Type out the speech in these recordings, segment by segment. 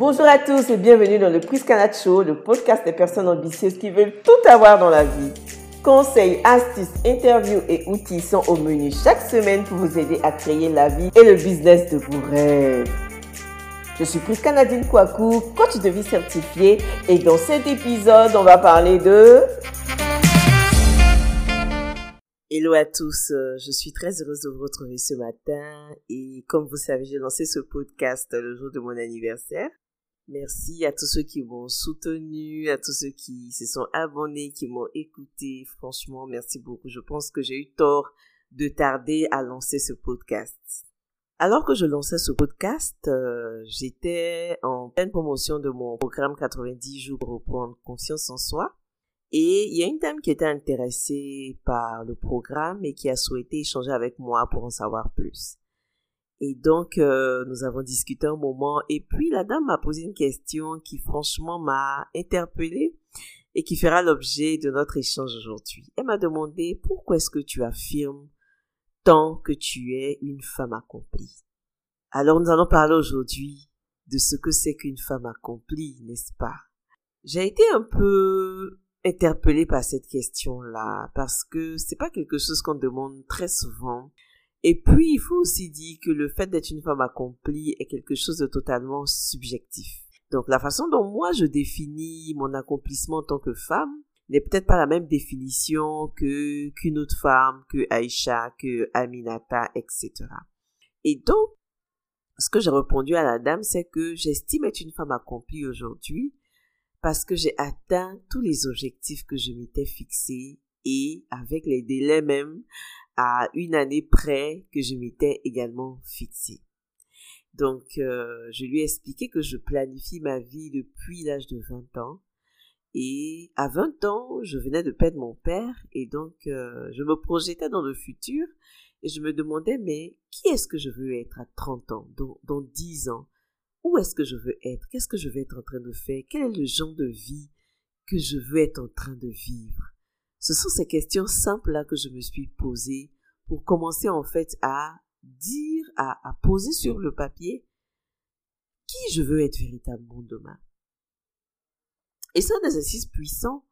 Bonjour à tous et bienvenue dans le Quiz Canada Show, le podcast des personnes ambitieuses qui veulent tout avoir dans la vie. Conseils, astuces, interviews et outils sont au menu chaque semaine pour vous aider à créer la vie et le business de vos rêves. Je suis Chris Canadine Kouakou, coach de vie certifié et dans cet épisode, on va parler de... Hello à tous, euh, je suis très heureuse de vous retrouver ce matin et comme vous savez, j'ai lancé ce podcast le jour de mon anniversaire. Merci à tous ceux qui m'ont soutenu, à tous ceux qui se sont abonnés, qui m'ont écouté. Franchement, merci beaucoup. Je pense que j'ai eu tort de tarder à lancer ce podcast. Alors que je lançais ce podcast, euh, j'étais en pleine promotion de mon programme 90 jours pour reprendre confiance en soi. Et il y a une dame qui était intéressée par le programme et qui a souhaité échanger avec moi pour en savoir plus. Et donc, euh, nous avons discuté un moment et puis la dame m'a posé une question qui franchement m'a interpellée et qui fera l'objet de notre échange aujourd'hui. Elle m'a demandé pourquoi est-ce que tu affirmes tant que tu es une femme accomplie? Alors nous allons parler aujourd'hui de ce que c'est qu'une femme accomplie, n'est-ce pas? J'ai été un peu interpellée par cette question-là parce que c'est pas quelque chose qu'on demande très souvent. Et puis, il faut aussi dire que le fait d'être une femme accomplie est quelque chose de totalement subjectif. Donc, la façon dont moi je définis mon accomplissement en tant que femme n'est peut-être pas la même définition que qu'une autre femme, que Aïcha, que Aminata, etc. Et donc, ce que j'ai répondu à la dame, c'est que j'estime être une femme accomplie aujourd'hui parce que j'ai atteint tous les objectifs que je m'étais fixés et avec les délais même à une année près que je m'étais également fixé. Donc, euh, je lui ai expliqué que je planifie ma vie depuis l'âge de 20 ans. Et à 20 ans, je venais de perdre mon père et donc euh, je me projetais dans le futur et je me demandais, mais qui est-ce que je veux être à 30 ans, dans, dans 10 ans? Où est-ce que je veux être? Qu'est-ce que je vais être en train de faire? Quel est le genre de vie que je veux être en train de vivre? Ce sont ces questions simples-là que je me suis posées pour commencer en fait à dire, à, à poser sur le papier qui je veux être véritablement demain. Et c'est un exercice puissant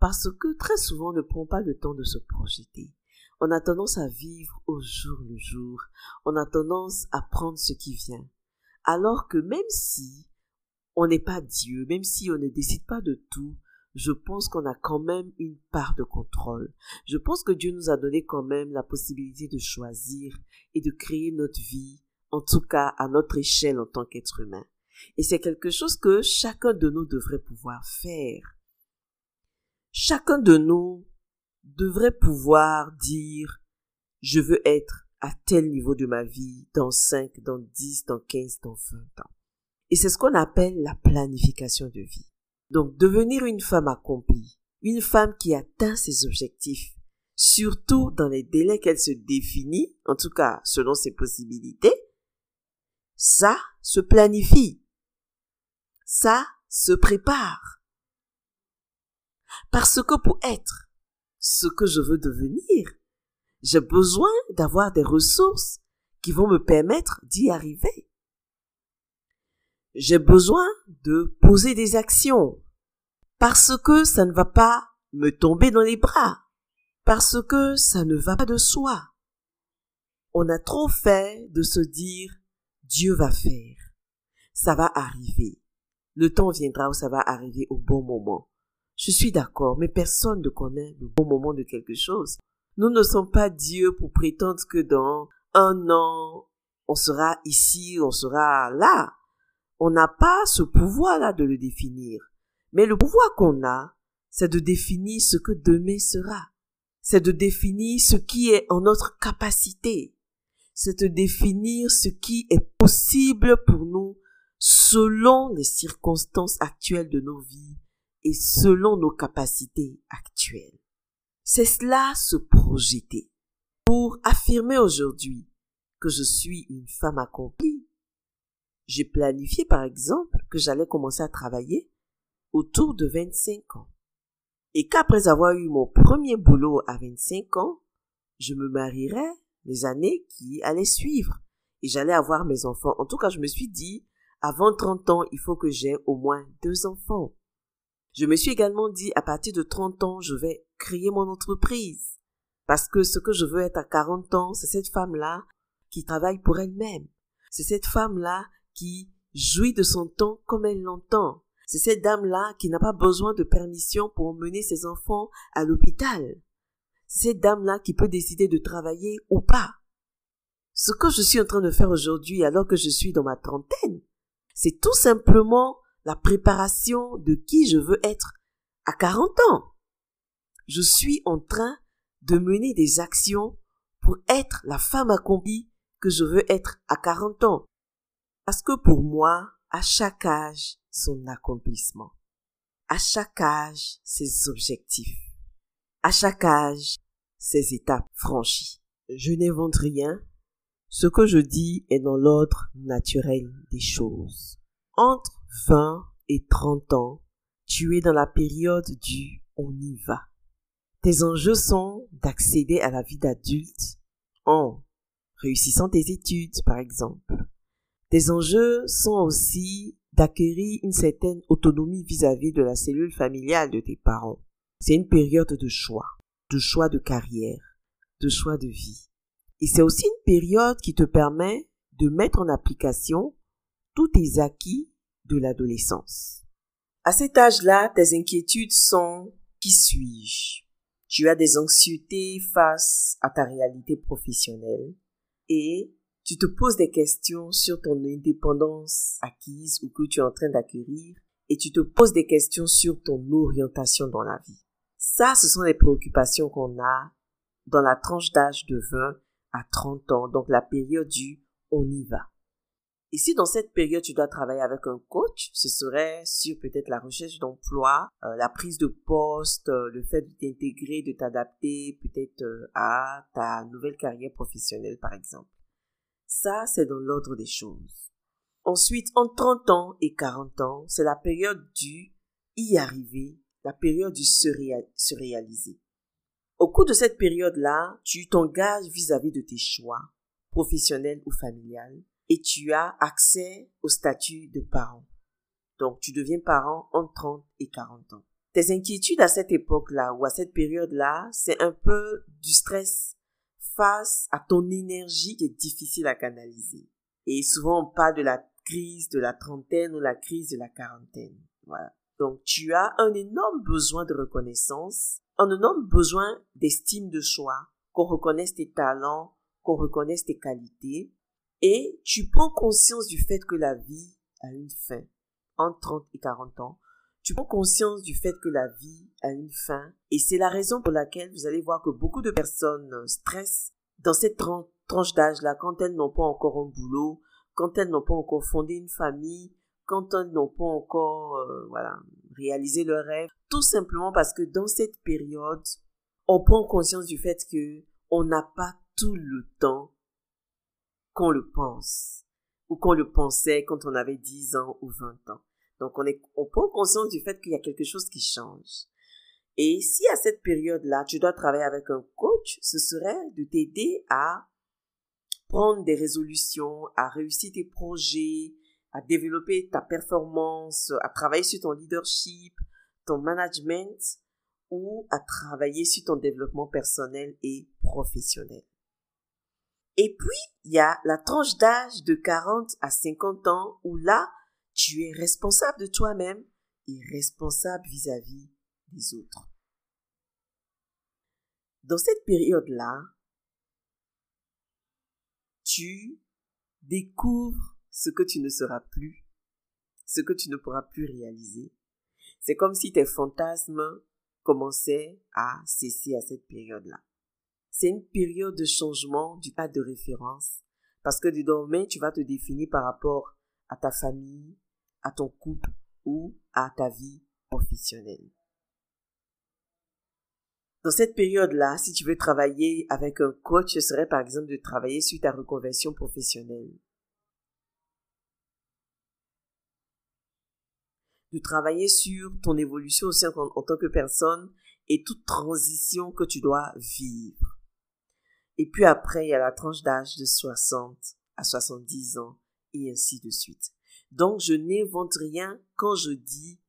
parce que très souvent on ne prend pas le temps de se projeter. On a tendance à vivre au jour le jour. On a tendance à prendre ce qui vient. Alors que même si on n'est pas Dieu, même si on ne décide pas de tout, je pense qu'on a quand même une part de contrôle. Je pense que Dieu nous a donné quand même la possibilité de choisir et de créer notre vie, en tout cas à notre échelle en tant qu'être humain. Et c'est quelque chose que chacun de nous devrait pouvoir faire. Chacun de nous devrait pouvoir dire, je veux être à tel niveau de ma vie dans 5, dans 10, dans 15, dans 20 ans. Et c'est ce qu'on appelle la planification de vie. Donc devenir une femme accomplie, une femme qui atteint ses objectifs, surtout dans les délais qu'elle se définit, en tout cas selon ses possibilités, ça se planifie. Ça se prépare. Parce que pour être ce que je veux devenir, j'ai besoin d'avoir des ressources qui vont me permettre d'y arriver. J'ai besoin de poser des actions parce que ça ne va pas me tomber dans les bras, parce que ça ne va pas de soi. On a trop fait de se dire Dieu va faire, ça va arriver. Le temps viendra où ça va arriver au bon moment. Je suis d'accord, mais personne ne connaît le bon moment de quelque chose. Nous ne sommes pas Dieu pour prétendre que dans un an, on sera ici, on sera là. On n'a pas ce pouvoir-là de le définir. Mais le pouvoir qu'on a, c'est de définir ce que demain sera. C'est de définir ce qui est en notre capacité. C'est de définir ce qui est possible pour nous selon les circonstances actuelles de nos vies et selon nos capacités actuelles. C'est cela se projeter. Pour affirmer aujourd'hui que je suis une femme accomplie, j'ai planifié par exemple que j'allais commencer à travailler autour de 25 ans. Et qu'après avoir eu mon premier boulot à 25 ans, je me marierais les années qui allaient suivre et j'allais avoir mes enfants. En tout cas, je me suis dit, avant 30 ans, il faut que j'ai au moins deux enfants. Je me suis également dit, à partir de 30 ans, je vais créer mon entreprise. Parce que ce que je veux être à 40 ans, c'est cette femme-là qui travaille pour elle-même. C'est cette femme-là qui jouit de son temps comme elle l'entend. C'est cette dame-là qui n'a pas besoin de permission pour emmener ses enfants à l'hôpital. C'est cette dame-là qui peut décider de travailler ou pas. Ce que je suis en train de faire aujourd'hui alors que je suis dans ma trentaine, c'est tout simplement la préparation de qui je veux être à 40 ans. Je suis en train de mener des actions pour être la femme accomplie que je veux être à 40 ans. Parce que pour moi, à chaque âge, son accomplissement. À chaque âge, ses objectifs. À chaque âge, ses étapes franchies. Je n'invente rien, ce que je dis est dans l'ordre naturel des choses. Entre 20 et 30 ans, tu es dans la période du on y va. Tes enjeux sont d'accéder à la vie d'adulte en réussissant tes études, par exemple. Tes enjeux sont aussi d'acquérir une certaine autonomie vis-à-vis -vis de la cellule familiale de tes parents. C'est une période de choix, de choix de carrière, de choix de vie. Et c'est aussi une période qui te permet de mettre en application tous tes acquis de l'adolescence. À cet âge-là, tes inquiétudes sont qui suis-je? Tu as des anxiétés face à ta réalité professionnelle et tu te poses des questions sur ton indépendance acquise ou que tu es en train d'acquérir et tu te poses des questions sur ton orientation dans la vie. Ça, ce sont les préoccupations qu'on a dans la tranche d'âge de 20 à 30 ans, donc la période du on y va. Et si dans cette période tu dois travailler avec un coach, ce serait sur peut-être la recherche d'emploi, euh, la prise de poste, euh, le fait de t'intégrer, de t'adapter peut-être euh, à ta nouvelle carrière professionnelle par exemple. Ça, c'est dans l'ordre des choses. Ensuite, en 30 ans et 40 ans, c'est la période du y arriver, la période du se réaliser. Au cours de cette période-là, tu t'engages vis-à-vis de tes choix, professionnels ou familiales, et tu as accès au statut de parent. Donc, tu deviens parent entre 30 et 40 ans. Tes inquiétudes à cette époque-là ou à cette période-là, c'est un peu du stress face à ton énergie qui est difficile à canaliser. Et souvent, on parle de la crise de la trentaine ou la crise de la quarantaine. Voilà. Donc, tu as un énorme besoin de reconnaissance on a besoin d'estime de soi, qu'on reconnaisse tes talents, qu'on reconnaisse tes qualités, et tu prends conscience du fait que la vie a une fin. Entre 30 et 40 ans, tu prends conscience du fait que la vie a une fin, et c'est la raison pour laquelle vous allez voir que beaucoup de personnes stressent dans cette tranche d'âge-là quand elles n'ont pas encore un boulot, quand elles n'ont pas encore fondé une famille, quand elles n'ont pas encore euh, voilà réalisé leur rêve. Tout simplement parce que dans cette période on prend conscience du fait que on n'a pas tout le temps qu'on le pense ou qu'on le pensait quand on avait 10 ans ou 20 ans donc on est on prend conscience du fait qu'il y a quelque chose qui change et si à cette période là tu dois travailler avec un coach ce serait de t'aider à prendre des résolutions à réussir tes projets à développer ta performance, à travailler sur ton leadership, ton management ou à travailler sur ton développement personnel et professionnel. Et puis, il y a la tranche d'âge de 40 à 50 ans où là, tu es responsable de toi-même et responsable vis-à-vis des autres. Dans cette période-là, tu découvres ce que tu ne seras plus, ce que tu ne pourras plus réaliser. C'est comme si tes fantasmes commençaient à cesser à cette période-là. C'est une période de changement du cadre de référence parce que désormais tu vas te définir par rapport à ta famille, à ton couple ou à ta vie professionnelle. Dans cette période-là, si tu veux travailler avec un coach, ce serait par exemple de travailler sur ta reconversion professionnelle. de travailler sur ton évolution aussi en, en, tant que personne et toute transition que tu dois vivre. Et puis après, il y a la tranche d'âge de 60 à 70 ans et ainsi de suite. Donc je n'invente rien quand je dis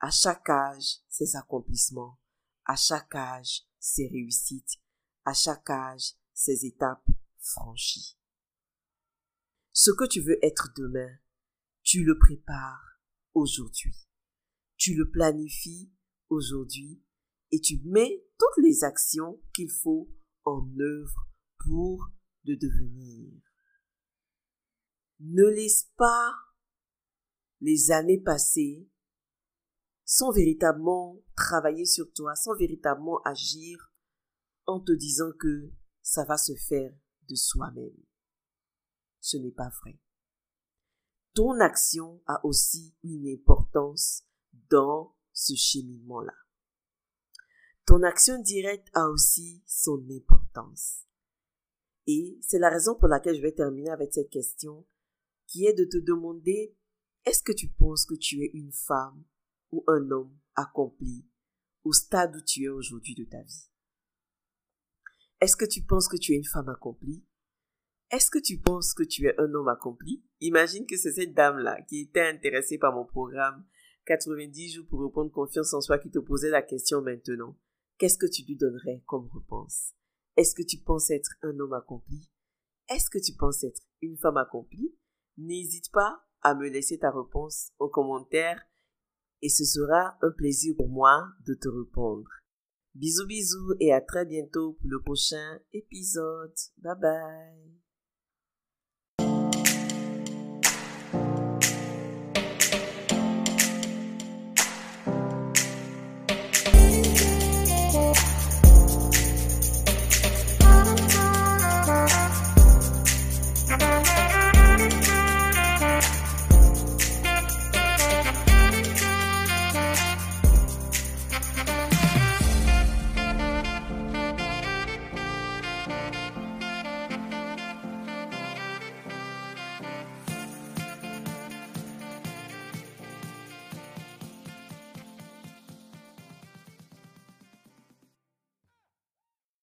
à chaque âge ses accomplissements, à chaque âge ses réussites, à chaque âge ses étapes franchies. Ce que tu veux être demain, tu le prépares aujourd'hui. Tu le planifies aujourd'hui et tu mets toutes les actions qu'il faut en œuvre pour le devenir. Ne laisse pas les années passées sans véritablement travailler sur toi, sans véritablement agir en te disant que ça va se faire de soi-même. Ce n'est pas vrai. Ton action a aussi une importance dans ce cheminement-là. Ton action directe a aussi son importance. Et c'est la raison pour laquelle je vais terminer avec cette question qui est de te demander est-ce que tu penses que tu es une femme ou un homme accompli au stade où tu es aujourd'hui de ta vie? Est-ce que tu penses que tu es une femme accomplie? Est-ce que tu penses que tu es un homme accompli? Imagine que c'est cette dame-là qui était intéressée par mon programme 90 jours pour reprendre confiance en soi qui te posait la question maintenant. Qu'est-ce que tu lui donnerais comme réponse? Est-ce que tu penses être un homme accompli? Est-ce que tu penses être une femme accomplie? N'hésite pas à me laisser ta réponse en commentaire et ce sera un plaisir pour moi de te répondre. Bisous bisous et à très bientôt pour le prochain épisode. Bye bye.